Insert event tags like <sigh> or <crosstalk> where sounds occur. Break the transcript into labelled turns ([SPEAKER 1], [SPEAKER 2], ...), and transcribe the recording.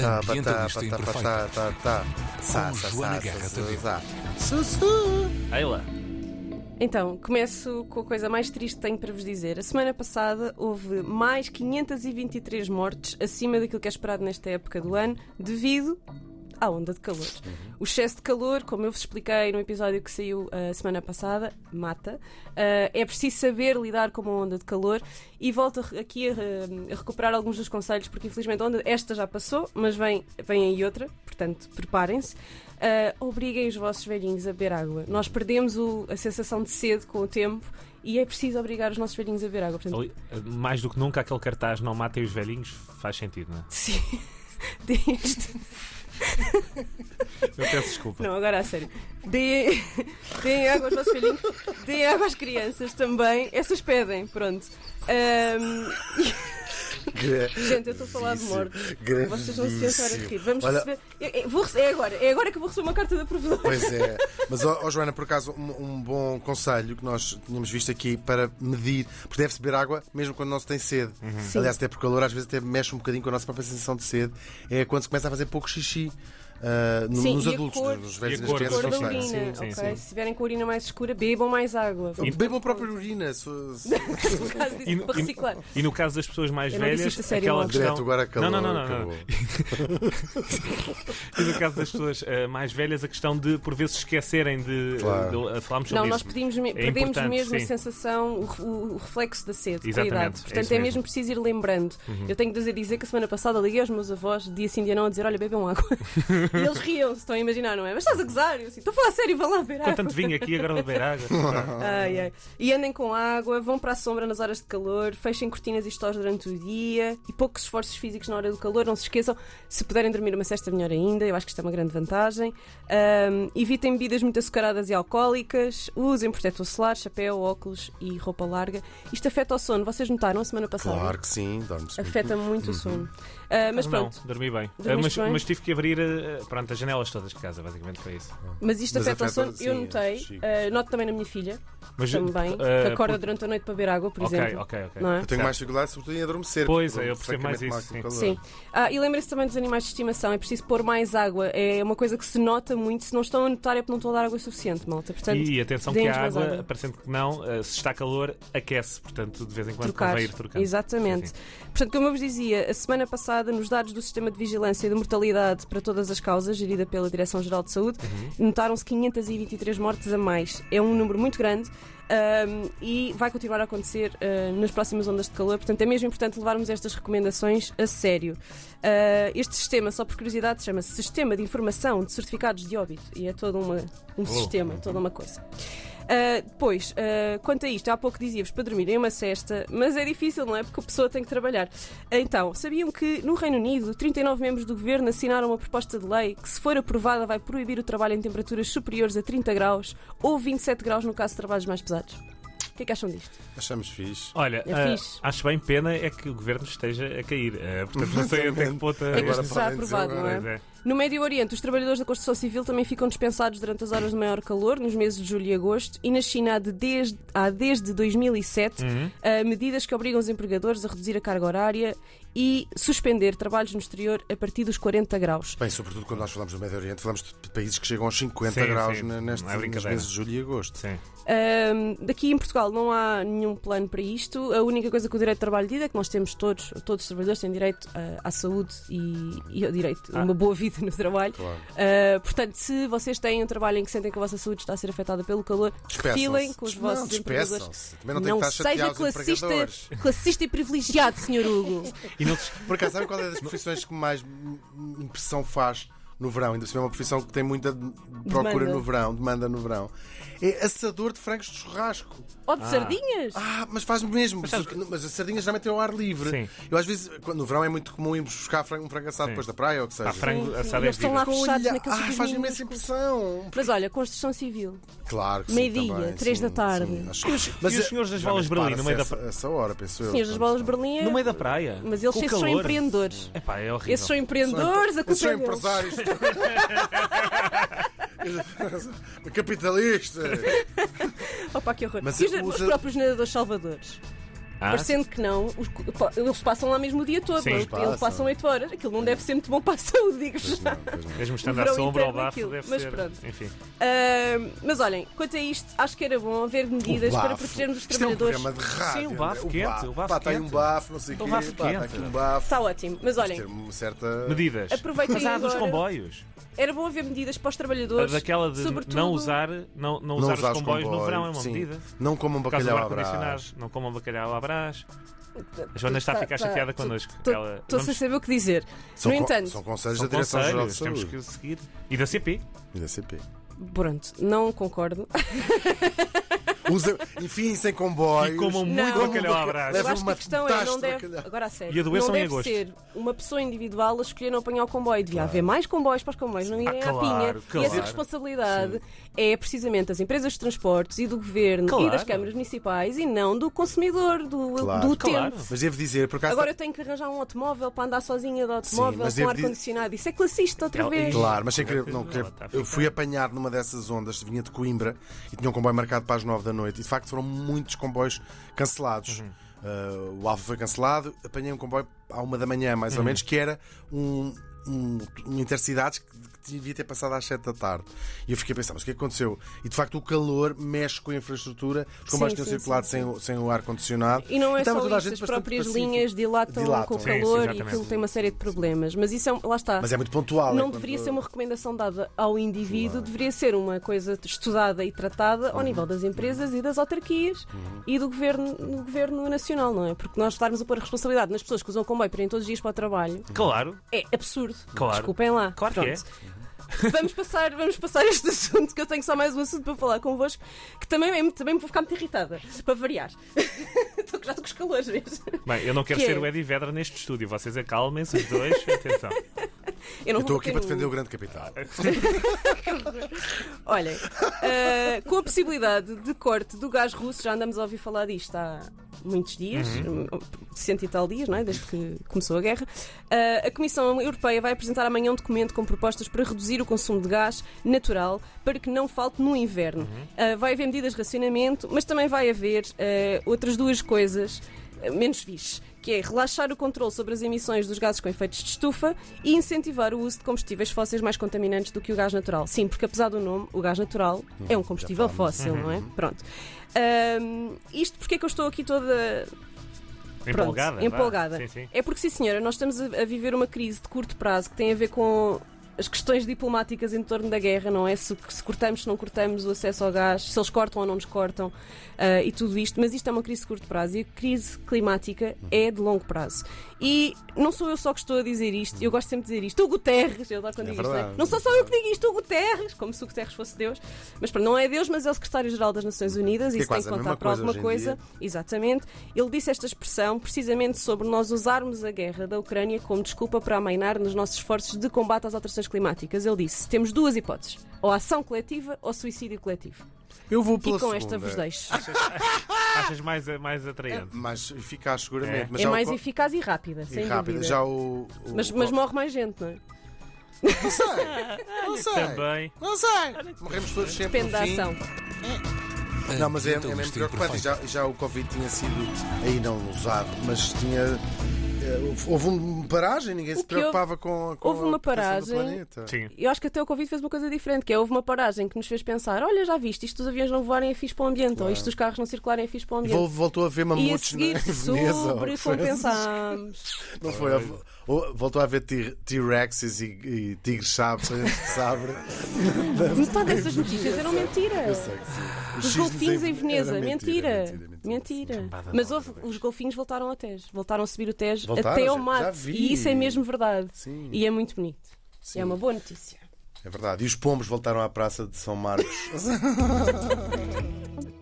[SPEAKER 1] Tá,
[SPEAKER 2] Ambienta
[SPEAKER 1] tá,
[SPEAKER 2] isto
[SPEAKER 1] tá,
[SPEAKER 2] imperfeito.
[SPEAKER 1] tá, tá, tá. Sa,
[SPEAKER 2] Com
[SPEAKER 1] sa,
[SPEAKER 2] Joana Guerra Tadeu.
[SPEAKER 1] sa. Sussu.
[SPEAKER 3] Eila.
[SPEAKER 4] Então, começo com a coisa mais triste que tenho para vos dizer. A semana passada houve mais 523 mortes acima daquilo que é esperado nesta época do ano, devido à onda de calor. O excesso de calor, como eu vos expliquei no episódio que saiu a semana passada, mata. Ah, é preciso saber lidar com uma onda de calor e volto aqui a, re- a recuperar alguns dos conselhos, porque infelizmente onda, esta já passou, mas vem, vem aí outra, portanto preparem-se. Ah, obriguem os vossos velhinhos a beber água. Nós perdemos o- a sensação de sede com o tempo e é preciso obrigar os nossos velhinhos a beber água. Portanto,
[SPEAKER 3] Ali, Mais do que nunca, aquele cartaz não matem os velhinhos faz sentido, não é?
[SPEAKER 4] sim. <laughs> Deste. <laughs>
[SPEAKER 3] Eu peço desculpa.
[SPEAKER 4] Não, agora a sério. Deem, <laughs> deem água aos vossos filhinhos, deem água às crianças também. Essas pedem, pronto. Ahm, <laughs> <laughs> gente, eu estou a falar de mortes. Vocês vão se sentar a rir. Vamos
[SPEAKER 1] Olha-
[SPEAKER 4] receber. eu- eu vou é agora, é agora que eu vou receber uma carta da provedora.
[SPEAKER 1] Pois é. <laughs> Mas, ó, ó, Joana, por acaso, um, um bom conselho que nós tínhamos visto aqui para medir, porque deve-se beber água mesmo quando não se tem sede.
[SPEAKER 4] Sim.
[SPEAKER 1] Aliás, até por calor, às vezes até mexe um bocadinho com a nossa própria sensação de sede. É quando se começa a fazer pouco xixi. No-
[SPEAKER 4] Sim,
[SPEAKER 1] nos
[SPEAKER 4] e
[SPEAKER 1] adultos,
[SPEAKER 4] cor-
[SPEAKER 1] nos velhos
[SPEAKER 3] e
[SPEAKER 1] e
[SPEAKER 3] a
[SPEAKER 1] nas
[SPEAKER 3] cor da
[SPEAKER 1] crianças
[SPEAKER 4] Cor da
[SPEAKER 1] não
[SPEAKER 4] urina,
[SPEAKER 3] Sim, sim,
[SPEAKER 4] ok?
[SPEAKER 3] sim.
[SPEAKER 4] Se tiverem com a urina mais escura, bebam mais água. <laughs>
[SPEAKER 1] Bebam a própria urina. se- se-
[SPEAKER 4] No caso disso,
[SPEAKER 3] E no-
[SPEAKER 4] para reciclar.
[SPEAKER 3] E no caso das pessoas mais
[SPEAKER 4] Eu não
[SPEAKER 3] velhas,
[SPEAKER 4] sério,
[SPEAKER 3] aquela questão...
[SPEAKER 1] Direto agora calor.
[SPEAKER 3] Não, não, não, não,
[SPEAKER 1] acabou. <laughs>
[SPEAKER 3] E no caso das pessoas eh, mais velhas, a questão de por vezes se esquecerem de,
[SPEAKER 1] Claro.
[SPEAKER 3] de- falámos sobre
[SPEAKER 4] Não, nós
[SPEAKER 3] isso.
[SPEAKER 4] pedimos, me-
[SPEAKER 3] É
[SPEAKER 4] perdemos mesmo
[SPEAKER 3] sim.
[SPEAKER 4] a sensação, o, o reflexo da sede, com a
[SPEAKER 3] Exatamente,
[SPEAKER 4] idade.
[SPEAKER 3] é
[SPEAKER 4] Portanto, é,
[SPEAKER 3] mesmo.
[SPEAKER 4] mesmo preciso ir lembrando. Eu tenho de dizer, dizer que a semana passada liguei aos meus avós, dia sim, dia não, a dizer: Olha, bebam água. <laughs> e eles riam-se, estão a imaginar, não é? Mas estás a gozar? Eu assim, estou a falar sério, vão lá beber
[SPEAKER 3] Com
[SPEAKER 4] água.
[SPEAKER 3] tanto vinho aqui, agora vou beber água. <laughs>
[SPEAKER 4] Ai, ai. E andem com água, vão para a sombra nas horas de calor, fechem cortinas e stores durante o dia e poucos esforços físicos na hora do calor. Não se esqueçam, se puderem dormir uma cesta, melhor ainda. Eu acho que isto é uma grande vantagem. Ahm, evitem bebidas muito açucaradas e alcoólicas. Usem protetor solar, chapéu, óculos e roupa larga. Isto afeta o sono. Vocês notaram a semana passada?
[SPEAKER 1] Claro que sim, dorme-se muito.
[SPEAKER 4] Afeta muito o sono. Ah, mas
[SPEAKER 3] não,
[SPEAKER 4] pronto,
[SPEAKER 3] dormi bem. Eh, mas,
[SPEAKER 4] bem?
[SPEAKER 3] mas tive que abrir eh, pronto, as janelas todas de casa, basicamente foi isso.
[SPEAKER 4] mas isto
[SPEAKER 1] Mas
[SPEAKER 4] afeta,
[SPEAKER 1] afeta,
[SPEAKER 4] o sono. Eu
[SPEAKER 1] sim,
[SPEAKER 4] notei. Ah, noto também na minha filha,
[SPEAKER 3] Mas,
[SPEAKER 4] também, que acorda
[SPEAKER 3] por-
[SPEAKER 4] durante a noite para beber água, por
[SPEAKER 3] Ok,
[SPEAKER 4] exemplo.
[SPEAKER 3] ok, ok.
[SPEAKER 4] Não é?
[SPEAKER 1] Eu tenho
[SPEAKER 3] Certo.
[SPEAKER 1] mais dificuldade, sobretudo em adormecer.
[SPEAKER 3] Pois é, eu percebo mais isso, sim.
[SPEAKER 4] Sim. Ah, e lembrem-se também dos animais de estimação. É preciso pôr mais água. É uma coisa que se nota muito. Se não estão a notar, é porque não estão a dar água suficiente, malta. Portanto,
[SPEAKER 3] E atenção que a água,
[SPEAKER 4] água.
[SPEAKER 3] parecendo que não, se está calor, aquece. Portanto, de vez em quando
[SPEAKER 4] trocar.
[SPEAKER 3] convém ir trocando.
[SPEAKER 4] Exatamente.
[SPEAKER 3] Sim,
[SPEAKER 4] Portanto, como eu vos dizia, a semana passada, nos dados do Sistema de Vigilância de Mortalidade para todas as causas, gerida pela Direção-Geral de Saúde,
[SPEAKER 3] Uhum.
[SPEAKER 4] notaram-se 523 mortes a mais. É um número muito grande. ahm, e vai continuar a acontecer ah, nas próximas ondas de calor, portanto é mesmo importante levarmos estas recomendações a sério. Ah, este sistema, só por curiosidade, chama-se Sistema de Informação de Certificados de Óbito e é todo uma, um sistema, toda uma coisa. Uh, depois, uh, quanto a isto, há pouco dizia-vos para dormirem uma cesta, mas é difícil, não é? Porque a pessoa tem que trabalhar. Então, sabiam que no Reino Unido, 39 membros do governo assinaram uma proposta de lei que, se for aprovada, vai proibir o trabalho em temperaturas superiores a 30 graus ou 27 graus no caso de trabalhos mais pesados? O que é que acham disto?
[SPEAKER 1] Achamos fixe.
[SPEAKER 3] Olha,
[SPEAKER 4] É fixe.
[SPEAKER 3] acho bem pena é que o governo esteja a cair. Eh, portanto, não sei até que ponto
[SPEAKER 4] É que está aprovado, não é?
[SPEAKER 3] Pois é.
[SPEAKER 4] No Médio Oriente, os trabalhadores da construção civil também ficam dispensados durante as horas de maior calor, nos meses de julho e agosto, e na China há, de desde, há desde 2007
[SPEAKER 3] Uhum.
[SPEAKER 4] ah, medidas que obrigam os empregadores a reduzir a carga horária e suspender trabalhos no exterior a partir dos 40 graus.
[SPEAKER 1] Bem, sobretudo quando nós falamos do Médio Oriente, falamos de países que chegam aos 50
[SPEAKER 3] Sim,
[SPEAKER 1] graus
[SPEAKER 3] sim,
[SPEAKER 1] ne- nestes
[SPEAKER 3] é
[SPEAKER 1] meses de julho e agosto.
[SPEAKER 3] Sim.
[SPEAKER 4] Ahm, daqui em Portugal não há nenhum plano para isto. A única coisa que o direito de trabalho diz é que nós temos todos, todos os trabalhadores têm direito ah, à saúde e, e ao direito a
[SPEAKER 3] Ah.
[SPEAKER 4] uma boa vida no trabalho.
[SPEAKER 1] Claro.
[SPEAKER 4] Ah, portanto, se vocês têm um trabalho em que sentem que a vossa saúde está a ser afetada pelo calor, refilem com os
[SPEAKER 1] Não,
[SPEAKER 4] vossos empregadores.
[SPEAKER 1] Também não tem que
[SPEAKER 4] seja classista, classista e privilegiado, Sr. Hugo.
[SPEAKER 3] E não
[SPEAKER 1] Por acaso, sabem qual é das profissões que mais impressão faz no verão? Ainda por cima é uma profissão que tem muita procura
[SPEAKER 4] Demanda.
[SPEAKER 1] no verão, demanda no verão. É assador de frangos de churrasco.
[SPEAKER 4] Ou de
[SPEAKER 3] Ah.
[SPEAKER 4] sardinhas.
[SPEAKER 1] Ah, mas faz mesmo. Mas, as sardinhas geralmente têm ao ar livre.
[SPEAKER 3] Sim.
[SPEAKER 1] Eu às vezes, quando no verão é muito comum irmos buscar frango, um frango assado
[SPEAKER 3] Sim.
[SPEAKER 1] depois da praia ou o que seja.
[SPEAKER 3] Pá, frango
[SPEAKER 4] Sim,
[SPEAKER 3] assado é
[SPEAKER 4] Eles estão
[SPEAKER 3] vida.
[SPEAKER 4] lá fechados naqueles
[SPEAKER 1] ah, faz imensa impressão.
[SPEAKER 4] Mas olha, construção civil.
[SPEAKER 1] Claro que sim,
[SPEAKER 4] Meio-dia, três da tarde.
[SPEAKER 1] sim, acho-
[SPEAKER 3] os- e os senhores das bolas de
[SPEAKER 1] me
[SPEAKER 3] Berlim, no meio da
[SPEAKER 1] para-se
[SPEAKER 3] pra-
[SPEAKER 1] essa, hora, penso eu.
[SPEAKER 4] Sim, as bolas de Berlim é...
[SPEAKER 3] No meio da praia.
[SPEAKER 4] Mas eles são empreendedores.
[SPEAKER 3] Epá, é horrível.
[SPEAKER 4] Esses são empreendedores, a
[SPEAKER 1] Esses
[SPEAKER 4] culpa
[SPEAKER 1] são
[SPEAKER 4] é
[SPEAKER 1] empresários. <laughs> <laughs> Capitalistas.
[SPEAKER 4] Opa, que horror.
[SPEAKER 1] Mas
[SPEAKER 4] e os,
[SPEAKER 1] usa-
[SPEAKER 4] os próprios nadadores salvadores.
[SPEAKER 3] Ah,
[SPEAKER 4] Parecendo que não, os- eles passam lá mesmo o dia todo,
[SPEAKER 3] Sim,
[SPEAKER 4] não é?
[SPEAKER 3] eles
[SPEAKER 1] passam.
[SPEAKER 4] passam 8 horas. Aquilo não deve ser muito bom para a <laughs> saúde, digo-vos.
[SPEAKER 1] Não, não.
[SPEAKER 3] Mesmo estando à sombra ao
[SPEAKER 4] interno
[SPEAKER 3] bafo, deve
[SPEAKER 4] Mas
[SPEAKER 3] ser.
[SPEAKER 4] pronto.
[SPEAKER 3] Enfim.
[SPEAKER 4] Ah, mas olhem, quanto a isto, acho que era bom haver medidas para protegermos os
[SPEAKER 1] Isto é um
[SPEAKER 4] trabalhadores.
[SPEAKER 1] de rádio.
[SPEAKER 3] Sim, o bafo
[SPEAKER 1] André.
[SPEAKER 3] quente, o bafo
[SPEAKER 1] Pá, está aí um bafo, não sei o quê. Está aqui um bafo.
[SPEAKER 4] Está ótimo, mas
[SPEAKER 1] Ter
[SPEAKER 4] olhem,
[SPEAKER 1] uma certa.
[SPEAKER 3] Medidas.
[SPEAKER 4] Aproveitem
[SPEAKER 3] Mas há dos comboios.
[SPEAKER 4] era bom haver medidas para os trabalhadores.
[SPEAKER 3] daquela de
[SPEAKER 4] sobretudo-
[SPEAKER 3] não usar, não, não usar os comboios no verão é uma medida.
[SPEAKER 1] Não comam bacalhau à brás.
[SPEAKER 3] Não comam bacalhau à brás. A Joana está a ficar
[SPEAKER 4] Tá-
[SPEAKER 3] chateada
[SPEAKER 4] tá-
[SPEAKER 3] connosco.
[SPEAKER 4] Estou sem saber o que dizer.
[SPEAKER 1] São,
[SPEAKER 4] no entanto,
[SPEAKER 1] são conselhos da Direção-Geral de
[SPEAKER 3] conselhos, temos que seguir. E da CP.
[SPEAKER 1] E da CP.
[SPEAKER 4] pronto, não concordo. <laughs>
[SPEAKER 1] Usa, enfim, sem comboios.
[SPEAKER 3] E comam
[SPEAKER 4] Não.
[SPEAKER 3] muito bacalhau à brás.
[SPEAKER 4] Eu acho que
[SPEAKER 1] uma
[SPEAKER 4] a questão é, não
[SPEAKER 1] de
[SPEAKER 4] deve,
[SPEAKER 1] bacalhau.
[SPEAKER 4] agora a sério,
[SPEAKER 3] E adoeçam
[SPEAKER 4] não
[SPEAKER 3] em
[SPEAKER 4] deve
[SPEAKER 3] agosto.
[SPEAKER 4] ser uma pessoa individual a escolher não apanhar o comboio. Devia haver mais comboios para os comboios não irem
[SPEAKER 3] Ah, claro,
[SPEAKER 4] à pinha. E
[SPEAKER 3] claro.
[SPEAKER 4] essa responsabilidade é precisamente das empresas de transportes e do governo
[SPEAKER 3] Claro.
[SPEAKER 4] e das câmaras municipais e não do consumidor, do,
[SPEAKER 1] Claro.
[SPEAKER 4] do
[SPEAKER 3] Claro.
[SPEAKER 4] utente.
[SPEAKER 1] Mas devo dizer, por acaso.
[SPEAKER 4] Agora eu tenho que arranjar um automóvel para andar sozinha de automóvel
[SPEAKER 1] mas
[SPEAKER 4] com ar-condicionado. Isso é classista outra
[SPEAKER 3] Ela-
[SPEAKER 4] vez.
[SPEAKER 1] Claro, mas sem querer, não,
[SPEAKER 3] a
[SPEAKER 1] eu fui apanhado numa dessas ondas, vinha de Coimbra e tinha um comboio marcado para as 9 da noite. E de facto foram muitos comboios cancelados.
[SPEAKER 3] Uhum.
[SPEAKER 1] Uh, o Alfa foi cancelado, apanhei um comboio à uma da manhã, mais
[SPEAKER 3] Uhum.
[SPEAKER 1] ou menos, que era um, um, um Intercidades que, que devia ter passado às 7 da tarde. E eu fiquei a pensar, mas o que é que aconteceu? E de facto o calor mexe com a infraestrutura, os comboios
[SPEAKER 4] Sim,
[SPEAKER 1] tinham
[SPEAKER 4] sim,
[SPEAKER 1] circulado
[SPEAKER 4] sim,
[SPEAKER 1] sem, o- sem o ar-condicionado.
[SPEAKER 4] E não é
[SPEAKER 1] estava
[SPEAKER 4] só isso, as próprias
[SPEAKER 1] pacífica.
[SPEAKER 4] linhas dilatam,
[SPEAKER 1] Dilatam.
[SPEAKER 4] com o
[SPEAKER 3] Sim, sim,
[SPEAKER 4] calor e aquilo tem uma série de problemas. Mas isso é, lá está.
[SPEAKER 1] Mas é muito pontual.
[SPEAKER 4] não
[SPEAKER 1] é
[SPEAKER 4] deveria
[SPEAKER 1] quando-
[SPEAKER 4] ser uma recomendação dada ao indivíduo, deveria ser uma coisa estudada e tratada ao nível das empresas e das autarquias e do governo, do governo nacional, não é? Porque nós estarmos a pôr a responsabilidade nas pessoas que usam comboio para irem todos os dias para o trabalho
[SPEAKER 3] Claro.
[SPEAKER 4] é absurdo.
[SPEAKER 3] Claro.
[SPEAKER 4] Desculpem lá.
[SPEAKER 3] Claro que é.
[SPEAKER 4] Pronto. Vamos passar, vamos passar este <laughs> assunto, que eu tenho só mais um assunto para falar convosco, que também, é- também me vou ficar muito irritada, para variar. <laughs> Estou- Já estou com os calores mesmo.
[SPEAKER 3] Bem, eu não quero
[SPEAKER 4] Que
[SPEAKER 3] ser
[SPEAKER 4] é?
[SPEAKER 3] o Eddie Vedra neste estúdio. Vocês acalmem-se os dois. <laughs> Atenção.
[SPEAKER 4] Eu não
[SPEAKER 1] Eu
[SPEAKER 4] vou
[SPEAKER 1] estou aqui para defender o grande capital.
[SPEAKER 4] Olhem, eh, com a possibilidade de corte do gás russo, já andamos a ouvir falar disto há muitos dias,
[SPEAKER 3] Uhum.
[SPEAKER 4] hum, cento e tal dias, não é? desde que começou a guerra. Eh, a Comissão Europeia vai apresentar amanhã um documento com propostas para reduzir o consumo de gás natural para que não falte no inverno.
[SPEAKER 3] Uhum.
[SPEAKER 4] Eh, vai haver medidas de racionamento, mas também vai haver eh, outras duas coisas menos fixe. Que é relaxar o controle sobre as emissões dos gases com efeitos de estufa e incentivar o uso de combustíveis fósseis mais contaminantes do que o gás natural. Sim, porque apesar do nome, o gás natural é um combustível fóssil, não é? Pronto. Ahm, isto porque é que eu estou aqui toda Pronto,
[SPEAKER 3] Empolgada.
[SPEAKER 4] empolgada.
[SPEAKER 3] Sim, sim.
[SPEAKER 4] É porque, sim, senhora, nós estamos a viver uma crise de curto prazo que tem a ver com as questões diplomáticas em torno da guerra, não é? Se, se cortamos, se não cortamos o acesso ao gás, se eles cortam ou não nos cortam ah, e tudo isto. Mas isto é uma crise de curto prazo e a crise climática é de longo prazo. E não sou eu só que estou a dizer isto, eu gosto sempre de dizer isto. O Guterres, eu adoro quando
[SPEAKER 1] É
[SPEAKER 4] digo isto, não é? Não sou só eu que digo isto, o Guterres, como se o Guterres fosse Deus. Mas pronto, não é Deus, mas é o secretário-geral das Nações Unidas,
[SPEAKER 1] Que é
[SPEAKER 4] isso tem que contar para alguma coisa. Exatamente. Ele disse esta expressão precisamente sobre nós usarmos a guerra da Ucrânia como desculpa para amainar nos nossos esforços de combate às alterações climáticas. Ele disse: temos duas hipóteses, ou ação coletiva ou suicídio coletivo.
[SPEAKER 1] Eu vou pela
[SPEAKER 4] e com
[SPEAKER 1] segunda.
[SPEAKER 4] esta vos deixo.
[SPEAKER 3] Achas mais, mais atraente?
[SPEAKER 1] Mais eficaz, seguramente.
[SPEAKER 3] É.
[SPEAKER 1] Mas
[SPEAKER 4] é
[SPEAKER 1] o
[SPEAKER 4] mais
[SPEAKER 1] co-
[SPEAKER 4] eficaz e rápida,
[SPEAKER 1] e
[SPEAKER 4] sem
[SPEAKER 1] rápida.
[SPEAKER 4] dúvida.
[SPEAKER 1] Já o. o-
[SPEAKER 4] Mas,
[SPEAKER 1] o
[SPEAKER 4] mas morre mais gente, não é?
[SPEAKER 1] Não sei. Não <laughs> sei.
[SPEAKER 3] Também.
[SPEAKER 1] Não sei. Morremos todos sempre
[SPEAKER 4] Depende da
[SPEAKER 1] no fim.
[SPEAKER 4] ação.
[SPEAKER 1] Não, mas é, é
[SPEAKER 2] Então,
[SPEAKER 1] mesmo
[SPEAKER 2] destino
[SPEAKER 1] preocupante. Já, já o Covid tinha sido aí não usado, mas tinha. Houve uma paragem, ninguém
[SPEAKER 4] O
[SPEAKER 1] se
[SPEAKER 4] que houve-
[SPEAKER 1] preocupava com, com
[SPEAKER 4] houve
[SPEAKER 1] a
[SPEAKER 4] uma
[SPEAKER 1] proteção do
[SPEAKER 4] paragem.
[SPEAKER 1] planeta.
[SPEAKER 3] Sim.
[SPEAKER 4] Eu acho que até o Covid fez uma coisa diferente, que é houve uma paragem que nos fez pensar: olha, já viste, isto dos aviões não voarem é fixe para o ambiente, ou isto dos carros não circularem é fixe para o ambiente.
[SPEAKER 1] vol- voltou a ver
[SPEAKER 4] E a
[SPEAKER 1] mamutos
[SPEAKER 4] seguir
[SPEAKER 1] na <laughs> Veneza.
[SPEAKER 4] sobrecompensamos.
[SPEAKER 1] Não foi? Ou- Voltou a ver T- T-Rexes e, e tigres sabres de sabre.
[SPEAKER 4] Metade dessas notícias eram mentira.
[SPEAKER 1] Eu sei que sim.
[SPEAKER 4] Os
[SPEAKER 1] cisnes
[SPEAKER 4] golfinhos em Veneza,
[SPEAKER 1] era
[SPEAKER 4] mentira.
[SPEAKER 1] mentira, mentira.
[SPEAKER 4] Mentira. Mas houve, os golfinhos voltaram ao Tejo. Voltaram a subir o Tejo
[SPEAKER 1] Voltaram?
[SPEAKER 4] até ao mar.
[SPEAKER 1] vi.
[SPEAKER 4] E isso é mesmo verdade.
[SPEAKER 1] Sim.
[SPEAKER 4] E é muito bonito.
[SPEAKER 1] Sim.
[SPEAKER 4] É uma boa notícia.
[SPEAKER 1] É verdade. E os pombos voltaram à praça de São Marcos. <laughs>